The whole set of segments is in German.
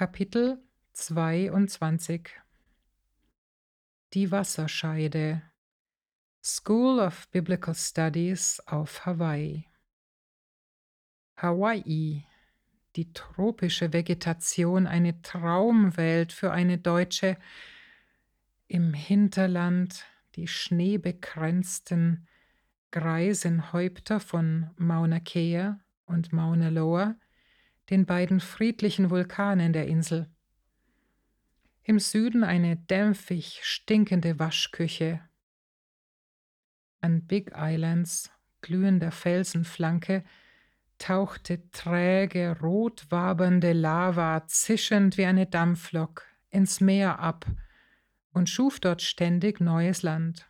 Kapitel 22 Die Wasserscheide. School of Biblical Studies auf Hawaii. Hawaii, die tropische Vegetation, eine Traumwelt für eine Deutsche, im Hinterland die schneebekränzten Greisenhäupter von Mauna Kea und Mauna Loa, den beiden friedlichen Vulkanen der Insel. Im Süden eine dämpfig stinkende Waschküche. An Big Islands, glühender Felsenflanke, tauchte träge, rot wabernde Lava zischend wie eine Dampflok ins Meer ab und schuf dort ständig neues Land.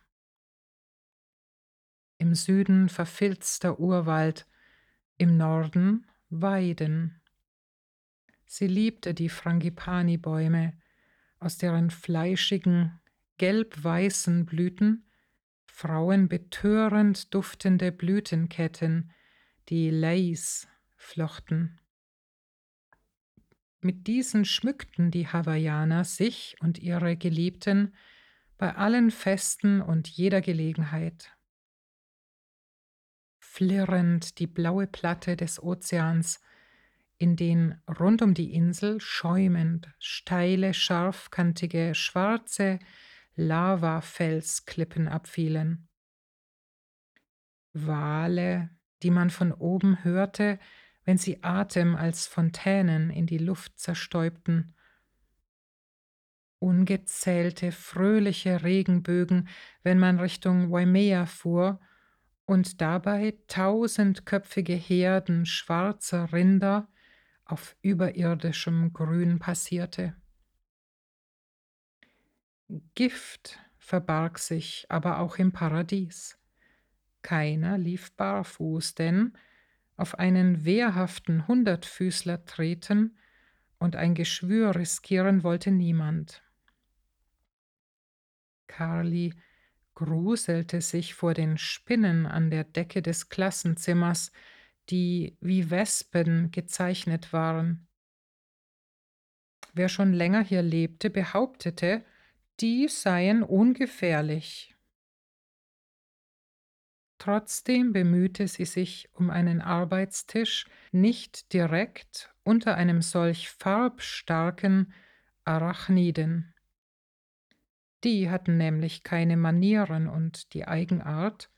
Im Süden verfilzter Urwald, im Norden Weiden. Sie liebte die Frangipani-Bäume, aus deren fleischigen, gelb-weißen Blüten Frauen betörend duftende Blütenketten, die Lace, flochten. Mit diesen schmückten die Hawaiianer sich und ihre Geliebten bei allen Festen und jeder Gelegenheit. Flirrend die blaue Platte des Ozeans in den rund um die Insel schäumend steile, scharfkantige, schwarze Lavafelsklippen abfielen. Wale, die man von oben hörte, wenn sie Atem als Fontänen in die Luft zerstäubten. Ungezählte fröhliche Regenbögen, wenn man Richtung Waimea fuhr und dabei tausendköpfige Herden schwarzer Rinder auf überirdischem Grün passierte. Gift verbarg sich aber auch im Paradies. Keiner lief barfuß, denn auf einen wehrhaften Hundertfüßler treten und ein Geschwür riskieren wollte niemand. Carly gruselte sich vor den Spinnen an der Decke des Klassenzimmers, die wie Wespen gezeichnet waren. Wer schon länger hier lebte, behauptete, die seien ungefährlich. Trotzdem bemühte sie sich um einen Arbeitstisch nicht direkt unter einem solch farbstarken Arachniden. Die hatten nämlich keine Manieren und die Eigenart,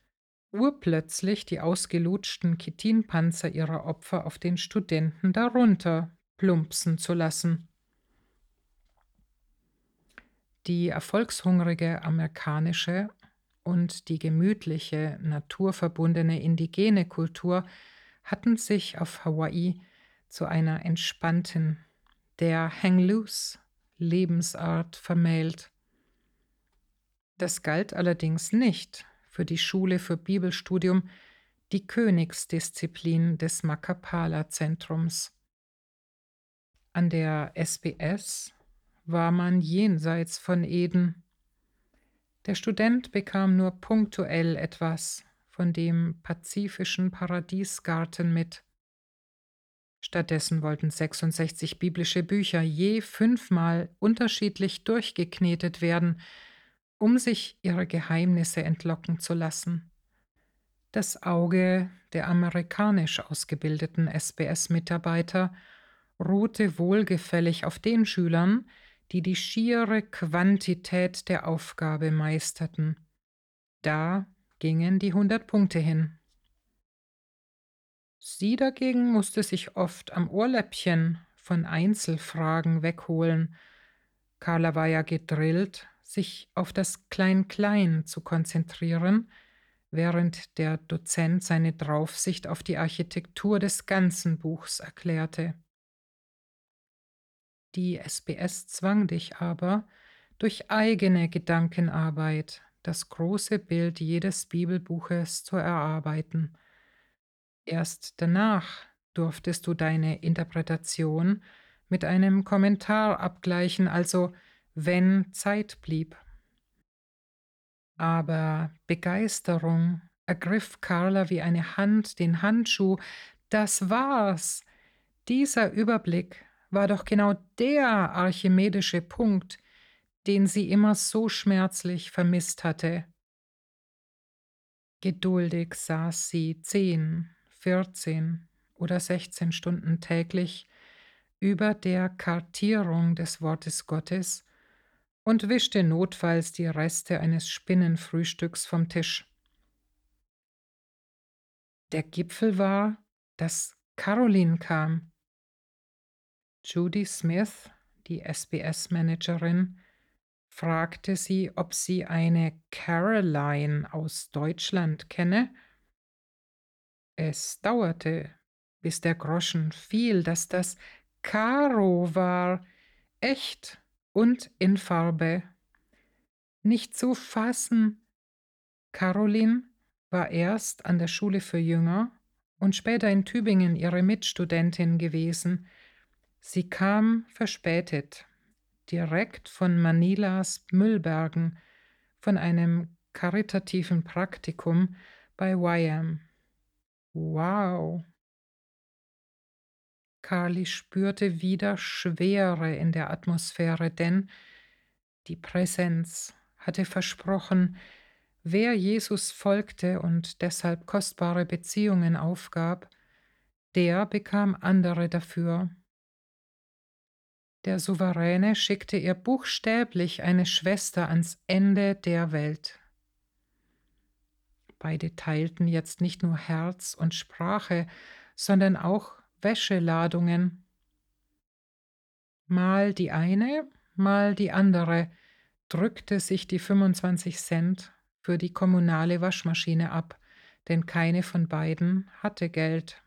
urplötzlich die ausgelutschten Chitinpanzer ihrer Opfer auf den Studenten darunter plumpsen zu lassen. Die erfolgshungrige amerikanische und die gemütliche, naturverbundene indigene Kultur hatten sich auf Hawaii zu einer entspannten, der Hang-Loose Lebensart vermählt. Das galt allerdings nicht für die Schule für Bibelstudium die Königsdisziplin des Makapala-Zentrums. An der SBS war man jenseits von Eden. Der Student bekam nur punktuell etwas von dem pazifischen Paradiesgarten mit. Stattdessen wollten 66 biblische Bücher je fünfmal unterschiedlich durchgeknetet werden, um sich ihre Geheimnisse entlocken zu lassen. Das Auge der amerikanisch ausgebildeten SBS-Mitarbeiter ruhte wohlgefällig auf den Schülern, die die schiere Quantität der Aufgabe meisterten. Da gingen die 100 Punkte hin. Sie dagegen musste sich oft am Ohrläppchen von Einzelfragen wegholen. Carla war ja gedrillt, sich auf das Klein-Klein zu konzentrieren, während der Dozent seine Draufsicht auf die Architektur des ganzen Buchs erklärte. Die SBS zwang dich aber, durch eigene Gedankenarbeit das große Bild jedes Bibelbuches zu erarbeiten. Erst danach durftest du deine Interpretation mit einem Kommentar abgleichen, also wenn Zeit blieb. Aber Begeisterung ergriff Carla wie eine Hand den Handschuh. Das war's. Dieser Überblick war doch genau der archimedische Punkt, den sie immer so schmerzlich vermisst hatte. Geduldig saß sie zehn, vierzehn oder sechzehn Stunden täglich über der Kartierung des Wortes Gottes und wischte notfalls die Reste eines Spinnenfrühstücks vom Tisch. Der Gipfel war, dass Caroline kam. Judy Smith, die SBS-Managerin, fragte sie, ob sie eine Caroline aus Deutschland kenne. Es dauerte, bis der Groschen fiel, dass das Caro war, echt und in Farbe. Nicht zu fassen. Caroline war erst an der Schule für Jünger und später in Tübingen ihre Mitstudentin gewesen. Sie kam verspätet, direkt von Manilas Müllbergen, von einem karitativen Praktikum bei YM. Wow! Carly spürte wieder Schwere in der Atmosphäre, denn die Präsenz hatte versprochen, wer Jesus folgte und deshalb kostbare Beziehungen aufgab, der bekam andere dafür. Der Souveräne schickte ihr buchstäblich eine Schwester ans Ende der Welt. Beide teilten jetzt nicht nur Herz und Sprache, sondern auch Wäscheladungen. Mal die eine, mal die andere drückte sich die 25 Cent für die kommunale Waschmaschine ab, denn keine von beiden hatte Geld.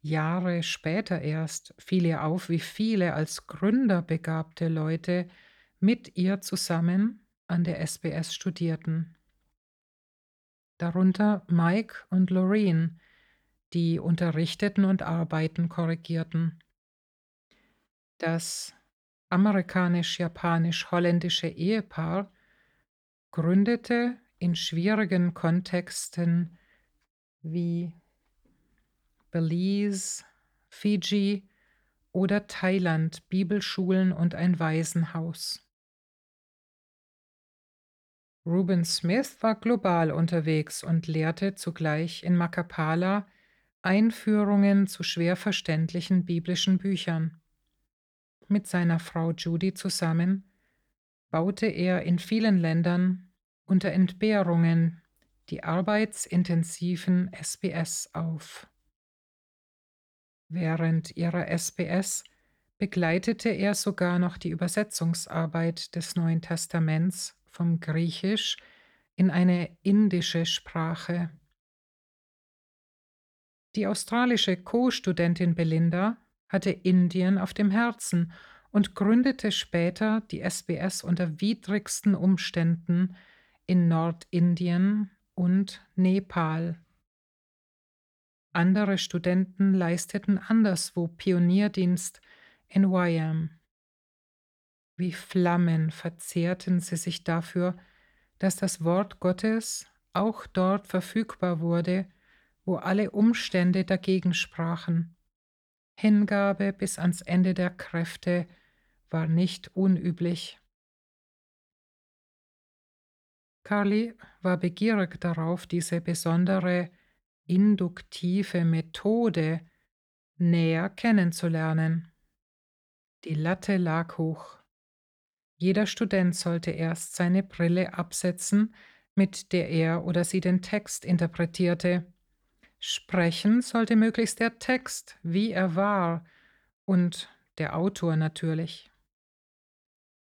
Jahre später erst fiel ihr auf, wie viele als Gründer begabte Leute mit ihr zusammen an der SBS studierten. Darunter Mike und Loreen, die unterrichteten und Arbeiten korrigierten. Das amerikanisch-japanisch-holländische Ehepaar gründete in schwierigen Kontexten wie Belize, Fiji oder Thailand Bibelschulen und ein Waisenhaus. Ruben Smith war global unterwegs und lehrte zugleich in Makapala Einführungen zu schwer verständlichen biblischen Büchern. Mit seiner Frau Judy zusammen baute er in vielen Ländern unter Entbehrungen die arbeitsintensiven SBS auf. Während ihrer SBS begleitete er sogar noch die Übersetzungsarbeit des Neuen Testaments vom Griechisch in eine indische Sprache. Die australische Co-Studentin Belinda hatte Indien auf dem Herzen und gründete später die SBS unter widrigsten Umständen in Nordindien und Nepal. Andere Studenten leisteten anderswo Pionierdienst in YM. Wie Flammen verzehrten sie sich dafür, dass das Wort Gottes auch dort verfügbar wurde, wo alle Umstände dagegen sprachen. Hingabe bis ans Ende der Kräfte war nicht unüblich. Carly war begierig darauf, diese besondere induktive Methode näher kennenzulernen. Die Latte lag hoch. Jeder Student sollte erst seine Brille absetzen, mit der er oder sie den Text interpretierte. Sprechen sollte möglichst der Text, wie er war, und der Autor natürlich.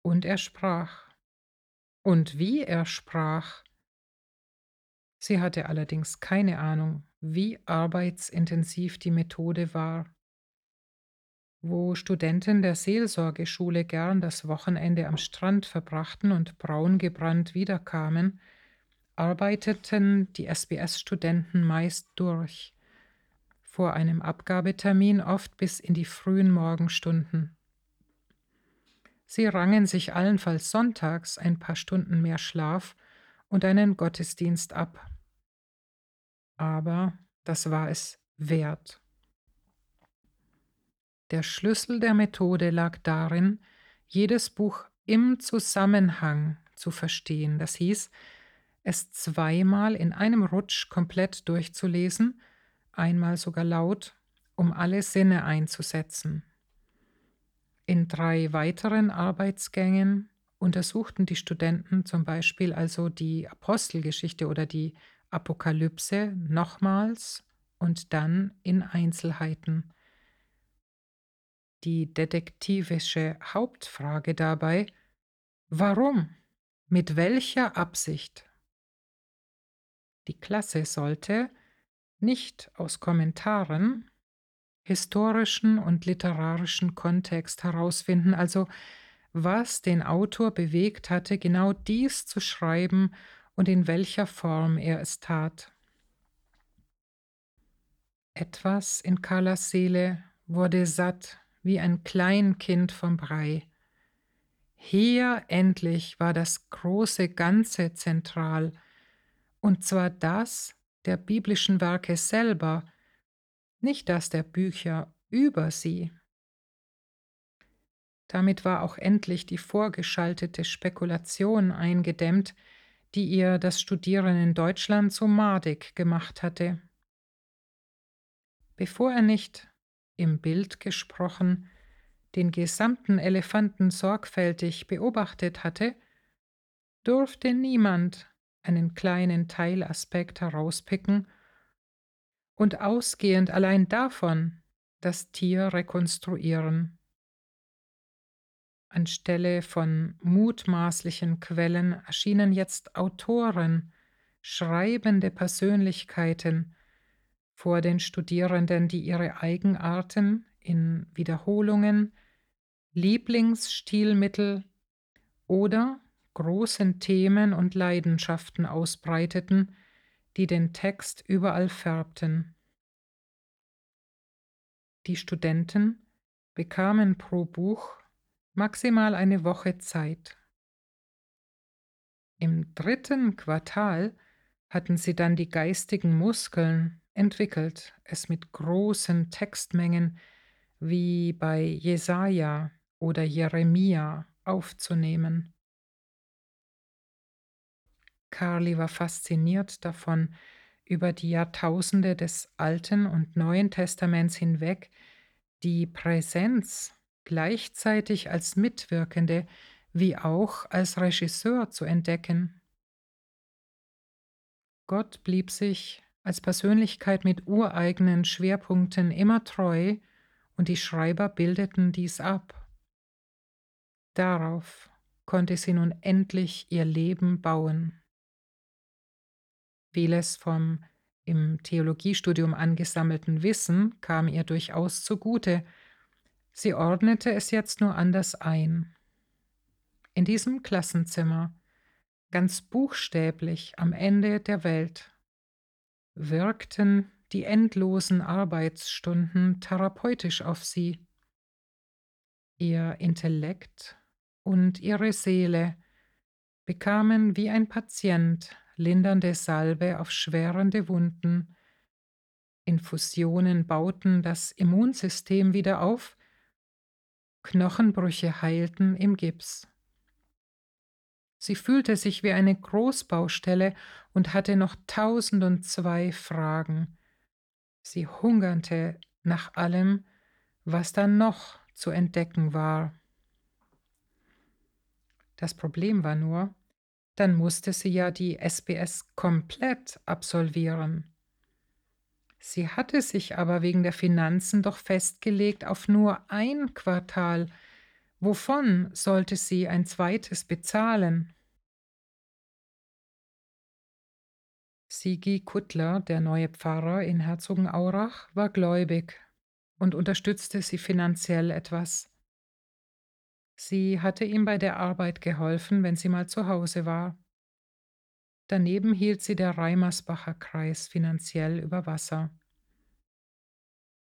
Und er sprach. Und wie er sprach. Sie hatte allerdings keine Ahnung, wie arbeitsintensiv die Methode war. Wo Studenten der Seelsorgeschule gern das Wochenende am Strand verbrachten und braungebrannt wiederkamen, arbeiteten die SBS-Studenten meist durch, vor einem Abgabetermin oft bis in die frühen Morgenstunden. Sie rangen sich allenfalls sonntags ein paar Stunden mehr Schlaf und einen Gottesdienst ab aber das war es wert. Der Schlüssel der Methode lag darin, jedes Buch im Zusammenhang zu verstehen. Das hieß, es zweimal in einem Rutsch komplett durchzulesen, einmal sogar laut, um alle Sinne einzusetzen. In drei weiteren Arbeitsgängen untersuchten die Studenten zum Beispiel also die Apostelgeschichte oder die Apokalypse nochmals und dann in Einzelheiten. Die detektivische Hauptfrage dabei, warum, mit welcher Absicht? Die Klasse sollte nicht aus Kommentaren historischen und literarischen Kontext herausfinden, also was den Autor bewegt hatte, genau dies zu schreiben und in welcher Form er es tat. Etwas in Carlas Seele wurde satt wie ein Kleinkind vom Brei. Hier endlich war das große Ganze zentral, und zwar das der biblischen Werke selber, nicht das der Bücher über sie. Damit war auch endlich die vorgeschaltete Spekulation eingedämmt, die ihr das Studieren in Deutschland so madig gemacht hatte. Bevor er nicht, im Bild gesprochen, den gesamten Elefanten sorgfältig beobachtet hatte, durfte niemand einen kleinen Teilaspekt herauspicken und ausgehend allein davon das Tier rekonstruieren. Anstelle von mutmaßlichen Quellen erschienen jetzt Autoren, schreibende Persönlichkeiten vor den Studierenden, die ihre Eigenarten in Wiederholungen, Lieblingsstilmittel oder großen Themen und Leidenschaften ausbreiteten, die den Text überall färbten. Die Studenten bekamen pro Buch maximal eine Woche Zeit. Im dritten Quartal hatten sie dann die geistigen Muskeln entwickelt, es mit großen Textmengen wie bei Jesaja oder Jeremia aufzunehmen. Carly war fasziniert davon, über die Jahrtausende des Alten und Neuen Testaments hinweg die Präsenz gleichzeitig als Mitwirkende wie auch als Regisseur zu entdecken. Gott blieb sich als Persönlichkeit mit ureigenen Schwerpunkten immer treu und die Schreiber bildeten dies ab. Darauf konnte sie nun endlich ihr Leben bauen. Vieles vom im Theologiestudium angesammelten Wissen kam ihr durchaus zugute. Sie ordnete es jetzt nur anders ein. In diesem Klassenzimmer, ganz buchstäblich am Ende der Welt, wirkten die endlosen Arbeitsstunden therapeutisch auf sie. Ihr Intellekt und ihre Seele bekamen wie ein Patient lindernde Salbe auf schwerende Wunden. Infusionen bauten das Immunsystem wieder auf, Knochenbrüche heilten im Gips. Sie fühlte sich wie eine Großbaustelle und hatte noch tausend und zwei Fragen. Sie hungerte nach allem, was da noch zu entdecken war. Das Problem war nur, dann musste sie ja die SBS komplett absolvieren. Sie hatte sich aber wegen der Finanzen doch festgelegt auf nur ein Quartal. Wovon sollte sie ein zweites bezahlen? Sigi Kuttler, der neue Pfarrer in Herzogenaurach, war gläubig und unterstützte sie finanziell etwas. Sie hatte ihm bei der Arbeit geholfen, wenn sie mal zu Hause war. Daneben hielt sie der Reimersbacher Kreis finanziell über Wasser.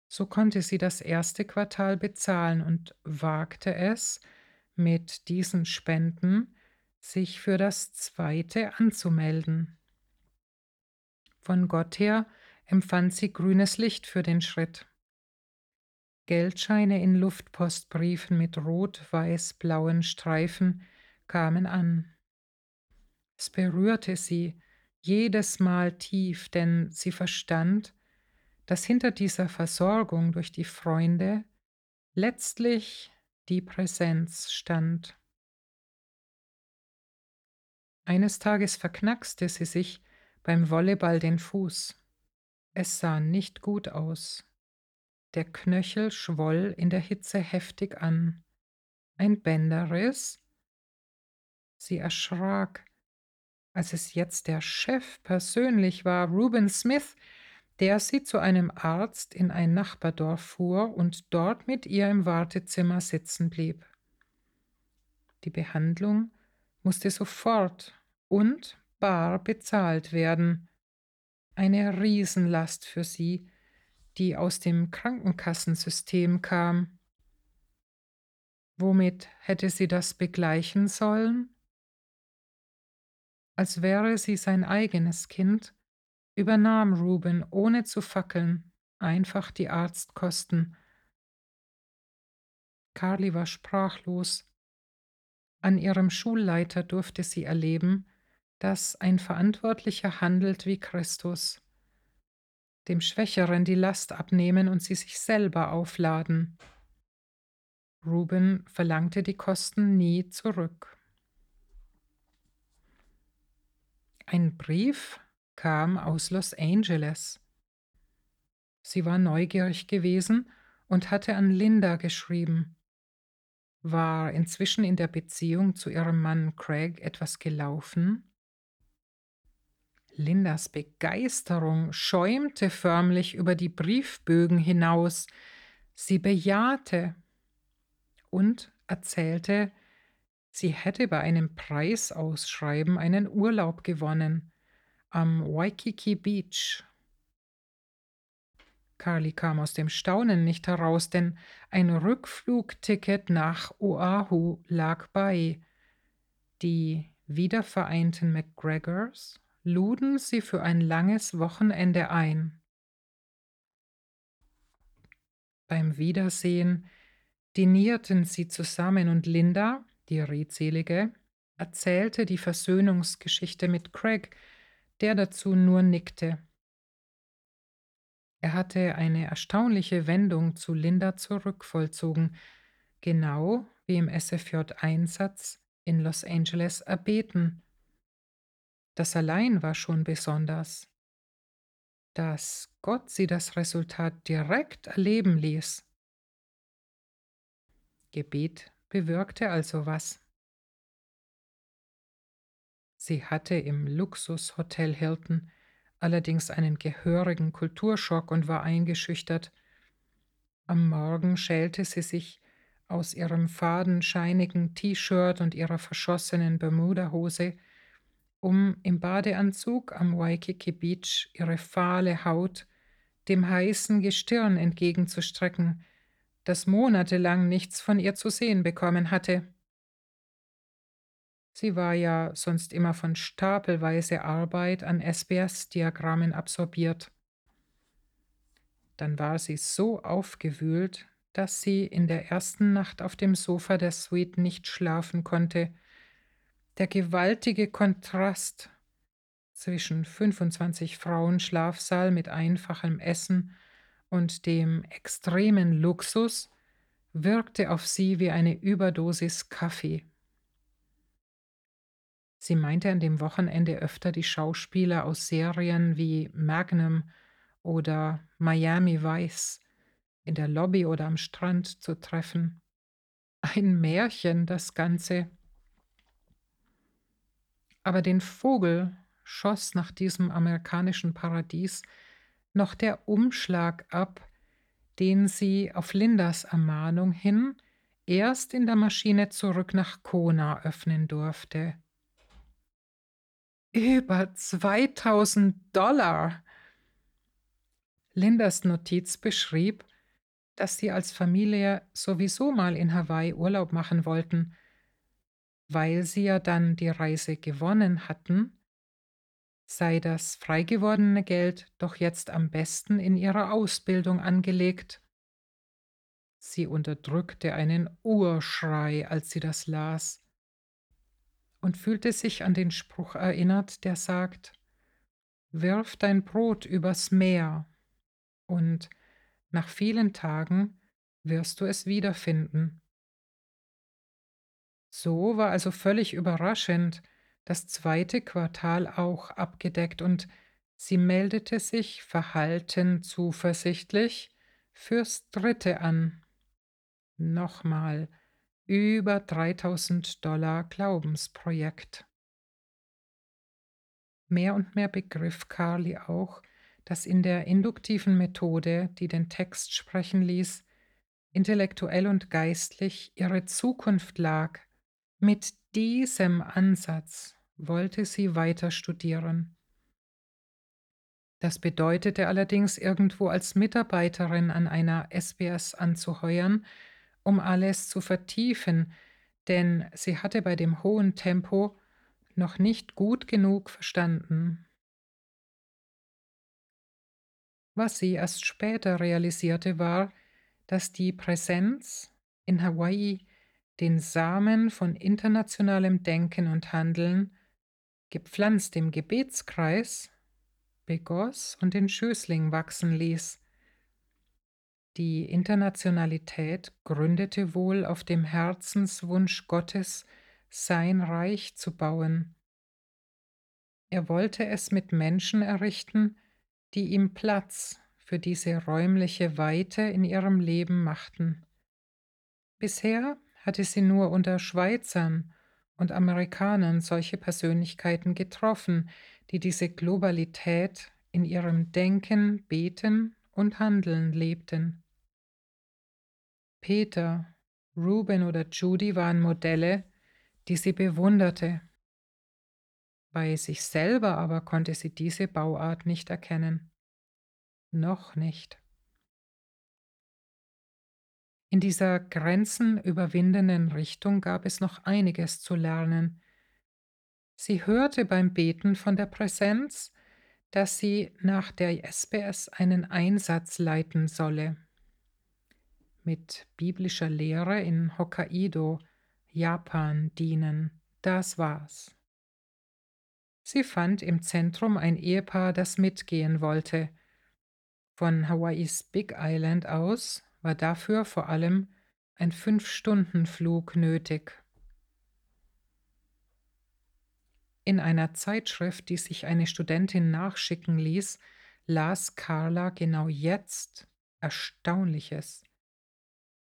So konnte sie das erste Quartal bezahlen und wagte es, mit diesen Spenden sich für das zweite anzumelden. Von Gott her empfand sie grünes Licht für den Schritt. Geldscheine in Luftpostbriefen mit rot-weiß-blauen Streifen kamen an. Es berührte sie jedes Mal tief, denn sie verstand, dass hinter dieser Versorgung durch die Freunde letztlich die Präsenz stand. Eines Tages verknackste sie sich beim Volleyball den Fuß. Es sah nicht gut aus. Der Knöchel schwoll in der Hitze heftig an. Ein Bänderriss? Sie erschrak, als es jetzt der Chef persönlich war, Reuben Smith, der sie zu einem Arzt in ein Nachbardorf fuhr und dort mit ihr im Wartezimmer sitzen blieb. Die Behandlung musste sofort und bar bezahlt werden. Eine Riesenlast für sie, die aus dem Krankenkassensystem kam. Womit hätte sie das begleichen sollen? Als wäre sie sein eigenes Kind, übernahm Ruben ohne zu fackeln einfach die Arztkosten. Carly war sprachlos. An ihrem Schulleiter durfte sie erleben, dass ein Verantwortlicher handelt wie Christus, dem Schwächeren die Last abnehmen und sie sich selber aufladen. Ruben verlangte die Kosten nie zurück. Ein Brief kam aus Los Angeles. Sie war neugierig gewesen und hatte an Linda geschrieben. War inzwischen in der Beziehung zu ihrem Mann Craig etwas gelaufen? Lindas Begeisterung schäumte förmlich über die Briefbögen hinaus. Sie bejahte und erzählte, sie hätte bei einem Preisausschreiben einen Urlaub gewonnen am Waikiki Beach. Carly kam aus dem Staunen nicht heraus, denn ein Rückflugticket nach Oahu lag bei. Die wiedervereinten McGregors luden sie für ein langes Wochenende ein. Beim Wiedersehen dinierten sie zusammen und Linda, die Redselige, erzählte die Versöhnungsgeschichte mit Craig, der dazu nur nickte. Er hatte eine erstaunliche Wendung zu Linda zurückvollzogen, genau wie im SFJ-Einsatz in Los Angeles erbeten, das allein war schon besonders. Dass Gott sie das Resultat direkt erleben ließ. Gebet bewirkte also was. Sie hatte im Luxushotel Hilton allerdings einen gehörigen Kulturschock und war eingeschüchtert. Am Morgen schälte sie sich aus ihrem fadenscheinigen T-Shirt und ihrer verschossenen Bermuda-Hose um im Badeanzug am Waikiki Beach ihre fahle Haut dem heißen Gestirn entgegenzustrecken, das monatelang nichts von ihr zu sehen bekommen hatte. Sie war ja sonst immer von stapelweise Arbeit an SBS-Diagrammen absorbiert. Dann war sie so aufgewühlt, dass sie in der ersten Nacht auf dem Sofa der Suite nicht schlafen konnte der gewaltige Kontrast zwischen 25 Frauen Schlafsaal mit einfachem Essen und dem extremen Luxus wirkte auf sie wie eine Überdosis Kaffee. Sie meinte an dem Wochenende öfter die Schauspieler aus Serien wie Magnum oder Miami Vice in der Lobby oder am Strand zu treffen. Ein Märchen, das Ganze aber den Vogel schoss nach diesem amerikanischen Paradies noch der Umschlag ab, den sie auf Lindas Ermahnung hin erst in der Maschine zurück nach Kona öffnen durfte. Über 2000 Dollar! Lindas Notiz beschrieb, dass sie als Familie sowieso mal in Hawaii Urlaub machen wollten – weil sie ja dann die Reise gewonnen hatten, sei das freigewordene Geld doch jetzt am besten in ihrer Ausbildung angelegt. Sie unterdrückte einen Urschrei, als sie das las, und fühlte sich an den Spruch erinnert, der sagt, Wirf dein Brot übers Meer, und nach vielen Tagen wirst du es wiederfinden. So war also völlig überraschend das zweite Quartal auch abgedeckt und sie meldete sich verhalten zuversichtlich fürs dritte an. Nochmal über 3000 Dollar Glaubensprojekt. Mehr und mehr begriff Carly auch, dass in der induktiven Methode, die den Text sprechen ließ, intellektuell und geistlich ihre Zukunft lag. Mit diesem Ansatz wollte sie weiter studieren. Das bedeutete allerdings, irgendwo als Mitarbeiterin an einer SBS anzuheuern, um alles zu vertiefen, denn sie hatte bei dem hohen Tempo noch nicht gut genug verstanden. Was sie erst später realisierte, war, dass die Präsenz in Hawaii den Samen von internationalem Denken und Handeln, gepflanzt im Gebetskreis, begoss und den Schößling wachsen ließ. Die Internationalität gründete wohl auf dem Herzenswunsch Gottes, sein Reich zu bauen. Er wollte es mit Menschen errichten, die ihm Platz für diese räumliche Weite in ihrem Leben machten. Bisher hatte sie nur unter Schweizern und Amerikanern solche Persönlichkeiten getroffen, die diese Globalität in ihrem Denken, Beten und Handeln lebten. Peter, Ruben oder Judy waren Modelle, die sie bewunderte. Bei sich selber aber konnte sie diese Bauart nicht erkennen. Noch nicht. In dieser grenzenüberwindenden Richtung gab es noch einiges zu lernen. Sie hörte beim Beten von der Präsenz, dass sie nach der SBS einen Einsatz leiten solle. Mit biblischer Lehre in Hokkaido, Japan dienen, das war's. Sie fand im Zentrum ein Ehepaar, das mitgehen wollte. Von Hawaiis Big Island aus war dafür vor allem ein Fünf-Stunden-Flug nötig. In einer Zeitschrift, die sich eine Studentin nachschicken ließ, las Carla genau jetzt Erstaunliches.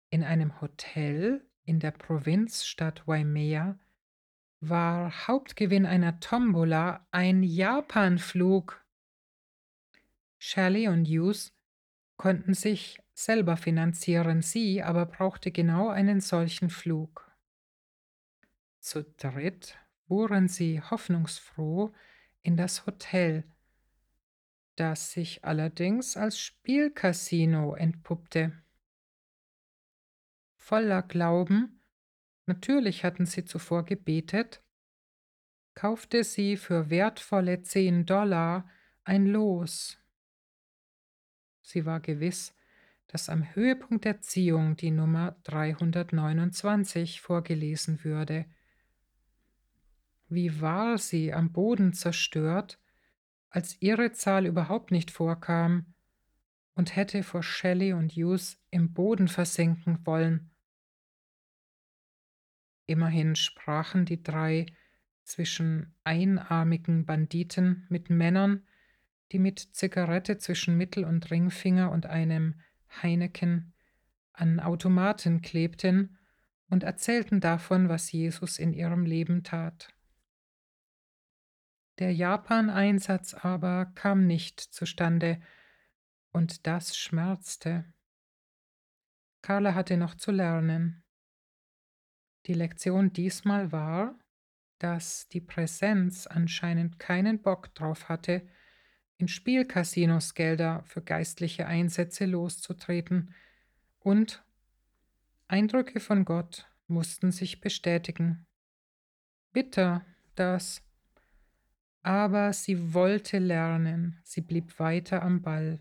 In einem Hotel in der Provinzstadt Waimea war Hauptgewinn einer Tombola ein Japanflug. Shelley und Hughes konnten sich selber finanzieren, sie aber brauchte genau einen solchen Flug. Zu dritt fuhren sie hoffnungsfroh in das Hotel, das sich allerdings als Spielcasino entpuppte. Voller Glauben, natürlich hatten sie zuvor gebetet, kaufte sie für wertvolle zehn Dollar ein Los. Sie war gewiss, dass am Höhepunkt der Ziehung die Nummer 329 vorgelesen würde. Wie war sie am Boden zerstört, als ihre Zahl überhaupt nicht vorkam und hätte vor Shelley und Hughes im Boden versinken wollen. Immerhin sprachen die drei zwischen einarmigen Banditen mit Männern, die mit Zigarette zwischen Mittel- und Ringfinger und einem Heineken an Automaten klebten und erzählten davon, was Jesus in ihrem Leben tat. Der Japan-Einsatz aber kam nicht zustande, und das schmerzte. Carla hatte noch zu lernen. Die Lektion diesmal war, dass die Präsenz anscheinend keinen Bock drauf hatte, in Spielcasinos Gelder für geistliche Einsätze loszutreten und Eindrücke von Gott mussten sich bestätigen. Bitter das. Aber sie wollte lernen, sie blieb weiter am Ball.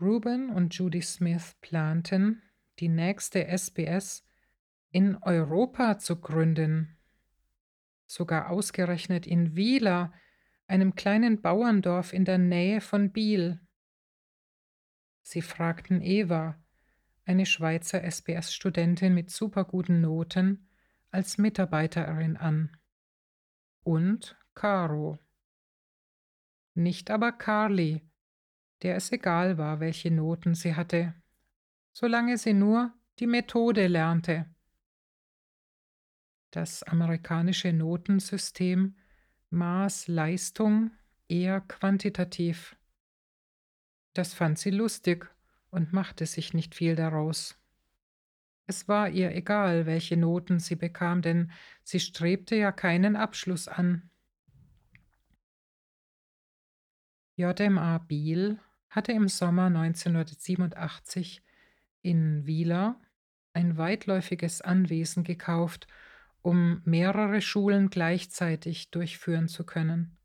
Ruben und Judy Smith planten, die nächste SBS in Europa zu gründen, sogar ausgerechnet in Wieler, einem kleinen Bauerndorf in der Nähe von Biel. Sie fragten Eva, eine Schweizer SBS-Studentin mit superguten Noten, als Mitarbeiterin an. Und Caro. Nicht aber Carly, der es egal war, welche Noten sie hatte, solange sie nur die Methode lernte. Das amerikanische Notensystem maß Leistung eher quantitativ. Das fand sie lustig und machte sich nicht viel daraus. Es war ihr egal, welche Noten sie bekam, denn sie strebte ja keinen Abschluss an. JMA Biel hatte im Sommer 1987 in Wieler ein weitläufiges Anwesen gekauft, um mehrere Schulen gleichzeitig durchführen zu können.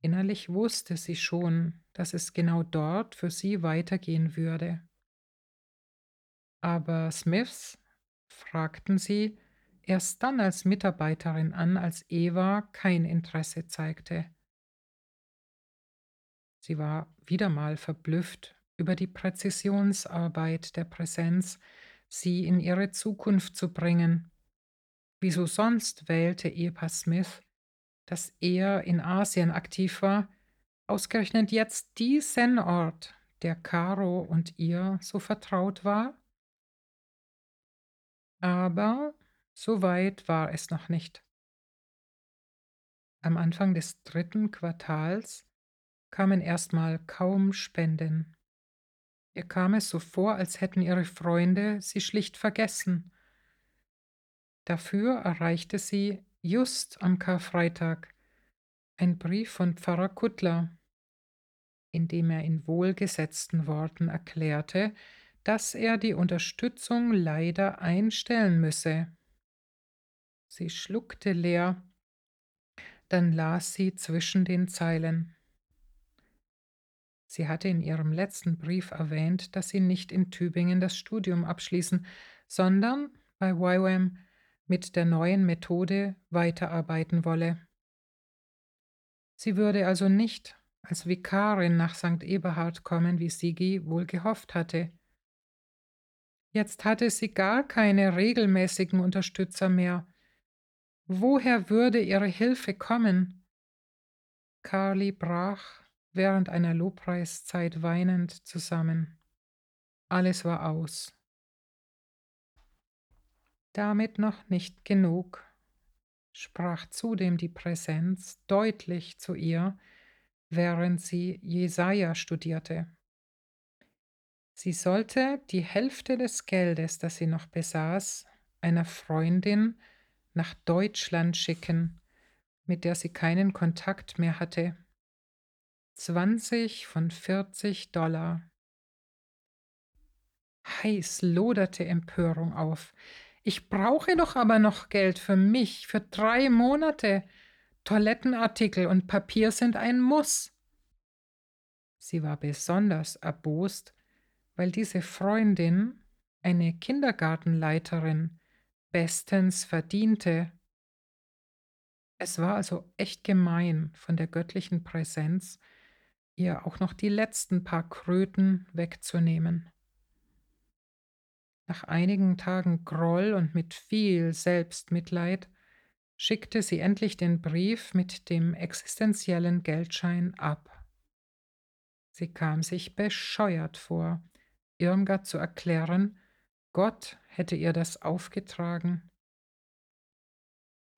Innerlich wusste sie schon, dass es genau dort für sie weitergehen würde. Aber Smiths fragten sie erst dann als Mitarbeiterin an, als Eva kein Interesse zeigte. Sie war wieder mal verblüfft über die Präzisionsarbeit der Präsenz, sie in ihre Zukunft zu bringen. Wieso sonst wählte Ehepaar Smith, das eher in Asien aktiv war, ausgerechnet jetzt diesen Ort, der Caro und ihr so vertraut war? Aber so weit war es noch nicht. Am Anfang des dritten Quartals kamen erstmal kaum Spenden. Ihr kam es so vor, als hätten ihre Freunde sie schlicht vergessen. Dafür erreichte sie just am Karfreitag ein Brief von Pfarrer Kuttler, in dem er in wohlgesetzten Worten erklärte, dass er die Unterstützung leider einstellen müsse. Sie schluckte leer, dann las sie zwischen den Zeilen. Sie hatte in ihrem letzten Brief erwähnt, dass sie nicht in Tübingen das Studium abschließen, sondern bei YWAM mit der neuen Methode weiterarbeiten wolle. Sie würde also nicht als Vikarin nach St. Eberhard kommen, wie Sigi wohl gehofft hatte. Jetzt hatte sie gar keine regelmäßigen Unterstützer mehr. Woher würde ihre Hilfe kommen? Carly brach während einer Lobpreiszeit weinend zusammen. Alles war aus. Damit noch nicht genug, sprach zudem die Präsenz deutlich zu ihr, während sie Jesaja studierte. Sie sollte die Hälfte des Geldes, das sie noch besaß, einer Freundin nach Deutschland schicken, mit der sie keinen Kontakt mehr hatte. 20 von 40 Dollar. Heiß loderte Empörung auf. Ich brauche doch aber noch Geld für mich, für drei Monate. Toilettenartikel und Papier sind ein Muss. Sie war besonders erbost, weil diese Freundin, eine Kindergartenleiterin, bestens verdiente. Es war also echt gemein von der göttlichen Präsenz, ihr auch noch die letzten paar Kröten wegzunehmen. Nach einigen Tagen Groll und mit viel Selbstmitleid schickte sie endlich den Brief mit dem existenziellen Geldschein ab. Sie kam sich bescheuert vor, Irmgard zu erklären, Gott hätte ihr das aufgetragen.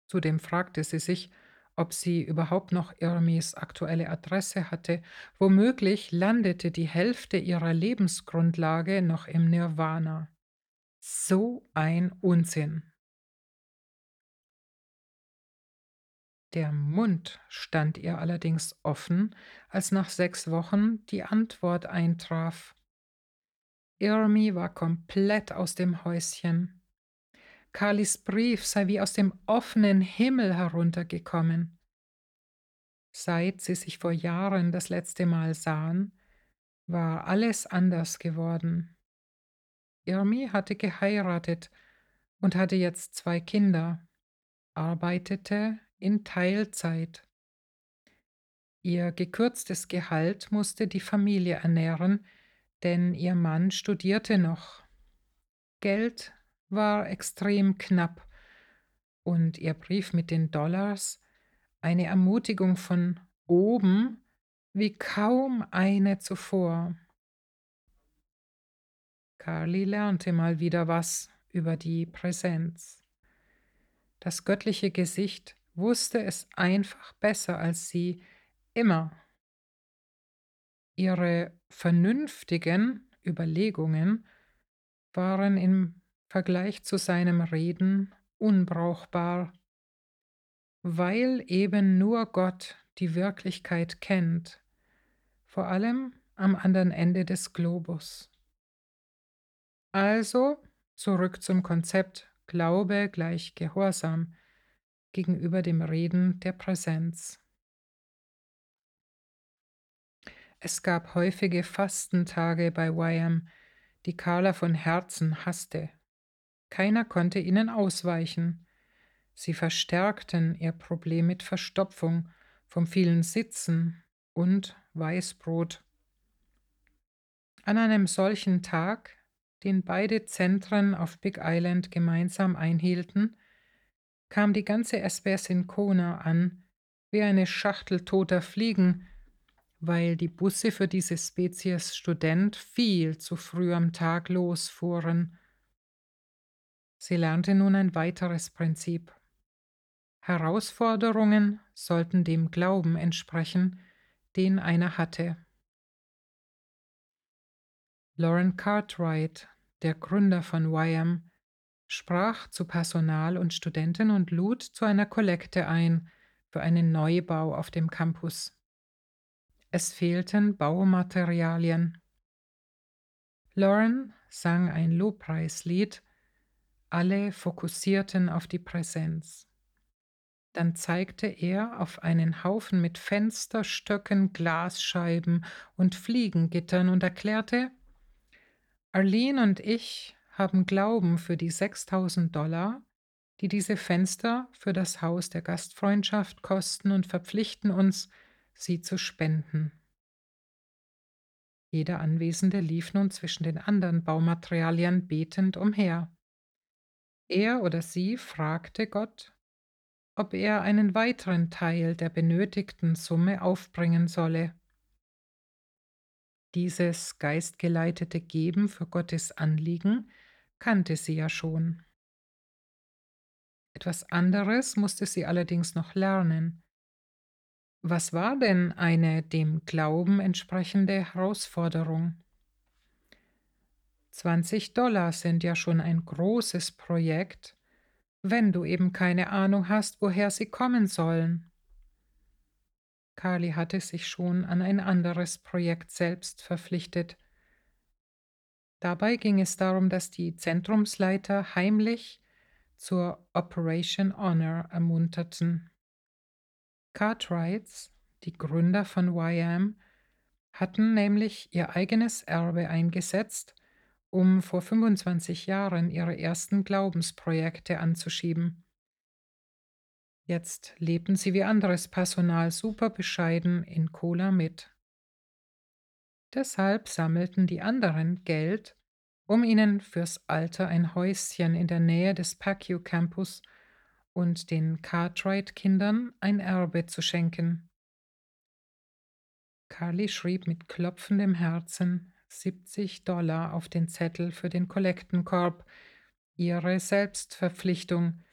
Zudem fragte sie sich, ob sie überhaupt noch Irmis aktuelle Adresse hatte. Womöglich landete die Hälfte ihrer Lebensgrundlage noch im Nirvana. So ein Unsinn. Der Mund stand ihr allerdings offen, als nach sechs Wochen die Antwort eintraf. Irmi war komplett aus dem Häuschen. Carlys Brief sei wie aus dem offenen Himmel heruntergekommen. Seit sie sich vor Jahren das letzte Mal sahen, war alles anders geworden. Irmi hatte geheiratet und hatte jetzt zwei Kinder, arbeitete in Teilzeit. Ihr gekürztes Gehalt musste die Familie ernähren, denn ihr Mann studierte noch. Geld war extrem knapp und ihr Brief mit den Dollars eine Ermutigung von oben wie kaum eine zuvor. Carly lernte mal wieder was über die Präsenz. Das göttliche Gesicht wusste es einfach besser als sie, immer. Ihre vernünftigen Überlegungen waren im Vergleich zu seinem Reden unbrauchbar, weil eben nur Gott die Wirklichkeit kennt, vor allem am anderen Ende des Globus. Also zurück zum Konzept Glaube gleich Gehorsam gegenüber dem Reden der Präsenz. Es gab häufige Fastentage bei YM, die Carla von Herzen hasste. Keiner konnte ihnen ausweichen. Sie verstärkten ihr Problem mit Verstopfung vom vielen Sitzen und Weißbrot. An einem solchen Tag, den beide Zentren auf Big Island gemeinsam einhielten, kam die ganze SBS in Kona an, wie eine Schachtel toter Fliegen, weil die Busse für diese Spezies Student viel zu früh am Tag losfuhren. Sie lernte nun ein weiteres Prinzip. Herausforderungen sollten dem Glauben entsprechen, den einer hatte. Lauren Cartwright, der Gründer von YM, sprach zu Personal und Studenten und lud zu einer Kollekte ein für einen Neubau auf dem Campus. Es fehlten Baumaterialien. Lauren sang ein Lobpreislied, alle fokussierten auf die Präsenz. Dann zeigte er auf einen Haufen mit Fensterstöcken, Glasscheiben und Fliegengittern und erklärte, Arlene und ich haben Glauben für die 6000 Dollar, die diese Fenster für das Haus der Gastfreundschaft kosten und verpflichten uns, sie zu spenden. Jeder Anwesende lief nun zwischen den anderen Baumaterialien betend umher. Er oder sie fragte Gott, ob er einen weiteren Teil der benötigten Summe aufbringen solle. Dieses geistgeleitete Geben für Gottes Anliegen kannte sie ja schon. Etwas anderes musste sie allerdings noch lernen. Was war denn eine dem Glauben entsprechende Herausforderung? 20 Dollar sind ja schon ein großes Projekt, wenn du eben keine Ahnung hast, woher sie kommen sollen. Carly hatte sich schon an ein anderes Projekt selbst verpflichtet. Dabei ging es darum, dass die Zentrumsleiter heimlich zur Operation Honor ermunterten. Cartwrights, die Gründer von YM, hatten nämlich ihr eigenes Erbe eingesetzt um vor 25 Jahren ihre ersten Glaubensprojekte anzuschieben. Jetzt lebten sie wie anderes Personal super bescheiden in Cola mit. Deshalb sammelten die anderen Geld, um ihnen fürs Alter ein Häuschen in der Nähe des Pacquiao Campus und den Cartwright-Kindern ein Erbe zu schenken. Carly schrieb mit klopfendem Herzen 70 Dollar auf den Zettel für den Kollektenkorb, ihre Selbstverpflichtung,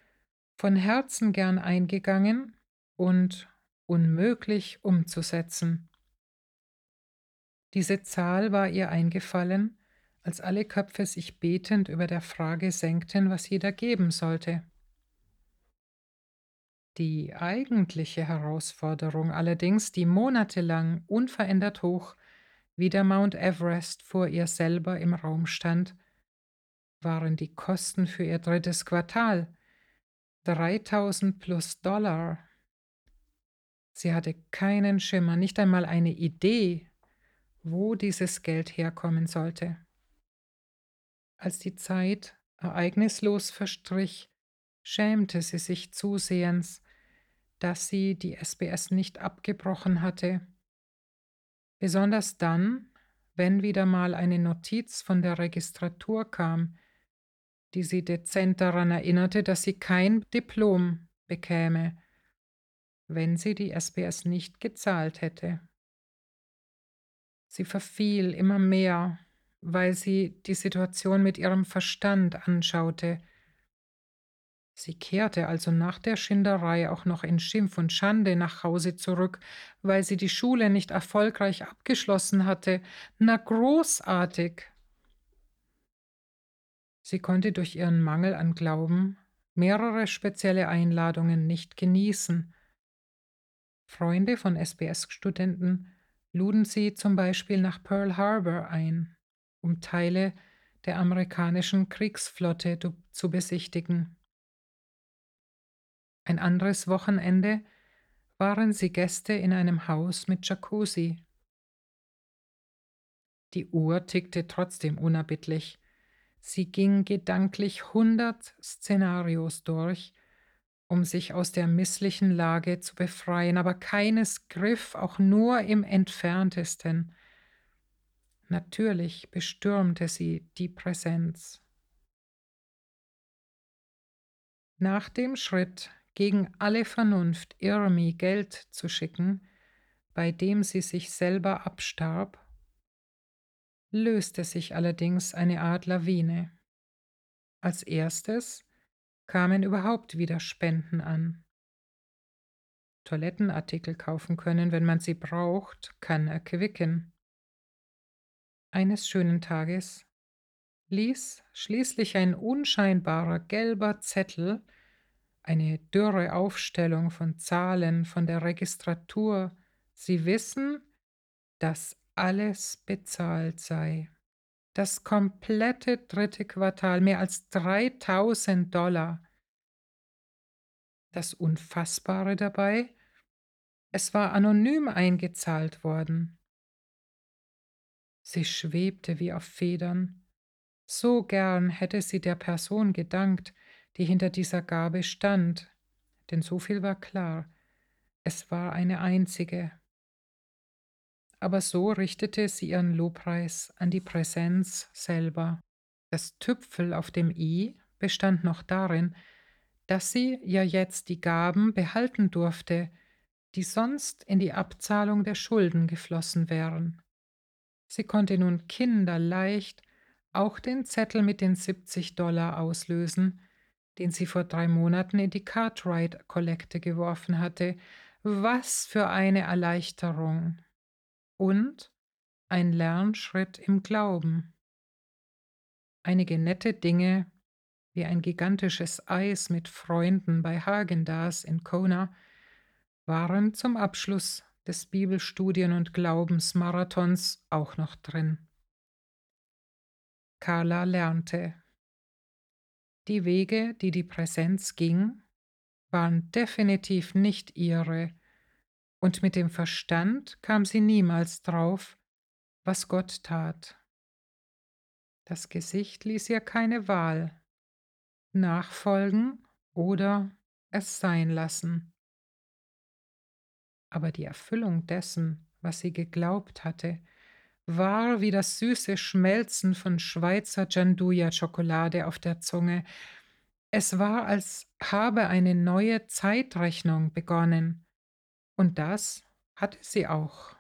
von Herzen gern eingegangen und unmöglich umzusetzen. Diese Zahl war ihr eingefallen, als alle Köpfe sich betend über der Frage senkten, was jeder geben sollte. Die eigentliche Herausforderung allerdings, die monatelang unverändert hoch wie der Mount Everest vor ihr selber im Raum stand, waren die Kosten für ihr drittes Quartal 3000 plus Dollar. Sie hatte keinen Schimmer, nicht einmal eine Idee, wo dieses Geld herkommen sollte. Als die Zeit ereignislos verstrich, schämte sie sich zusehends, dass sie die SBS nicht abgebrochen hatte. Besonders dann, wenn wieder mal eine Notiz von der Registratur kam, die sie dezent daran erinnerte, dass sie kein Diplom bekäme, wenn sie die SBS nicht gezahlt hätte. Sie verfiel immer mehr, weil sie die Situation mit ihrem Verstand anschaute. Sie kehrte also nach der Schinderei auch noch in Schimpf und Schande nach Hause zurück, weil sie die Schule nicht erfolgreich abgeschlossen hatte. Na großartig. Sie konnte durch ihren Mangel an Glauben mehrere spezielle Einladungen nicht genießen. Freunde von SBS-Studenten luden sie zum Beispiel nach Pearl Harbor ein, um Teile der amerikanischen Kriegsflotte zu besichtigen. Ein anderes Wochenende waren sie Gäste in einem Haus mit Jacuzzi. Die Uhr tickte trotzdem unerbittlich. Sie ging gedanklich hundert Szenarios durch, um sich aus der misslichen Lage zu befreien, aber keines griff auch nur im entferntesten. Natürlich bestürmte sie die Präsenz. Nach dem Schritt, gegen alle Vernunft Irmi Geld zu schicken, bei dem sie sich selber abstarb, löste sich allerdings eine Art Lawine. Als erstes kamen überhaupt wieder Spenden an. Toilettenartikel kaufen können, wenn man sie braucht, kann erquicken. Eines schönen Tages ließ schließlich ein unscheinbarer gelber Zettel, eine dürre Aufstellung von Zahlen von der Registratur, Sie wissen, dass alles bezahlt sei. Das komplette dritte Quartal, mehr als 3000 Dollar. Das Unfassbare dabei, es war anonym eingezahlt worden. Sie schwebte wie auf Federn. So gern hätte sie der Person gedankt, die hinter dieser Gabe stand, denn so viel war klar, es war eine einzige aber so richtete sie ihren Lobpreis an die Präsenz selber. Das Tüpfel auf dem i bestand noch darin, dass sie ja jetzt die Gaben behalten durfte, die sonst in die Abzahlung der Schulden geflossen wären. Sie konnte nun kinderleicht auch den Zettel mit den 70 Dollar auslösen, den sie vor drei Monaten in die Cartwright-Kollekte geworfen hatte. Was für eine Erleichterung! Und ein Lernschritt im Glauben. Einige nette Dinge wie ein gigantisches Eis mit Freunden bei Hagendas in Kona waren zum Abschluss des Bibelstudien- und Glaubensmarathons auch noch drin. Carla lernte. Die Wege, die die Präsenz ging, waren definitiv nicht ihre, und mit dem Verstand kam sie niemals drauf, was Gott tat. Das Gesicht ließ ihr keine Wahl, nachfolgen oder es sein lassen. Aber die Erfüllung dessen, was sie geglaubt hatte, war wie das süße Schmelzen von Schweizer Gianduja-Schokolade auf der Zunge. Es war, als habe eine neue Zeitrechnung begonnen, und das hatte sie auch.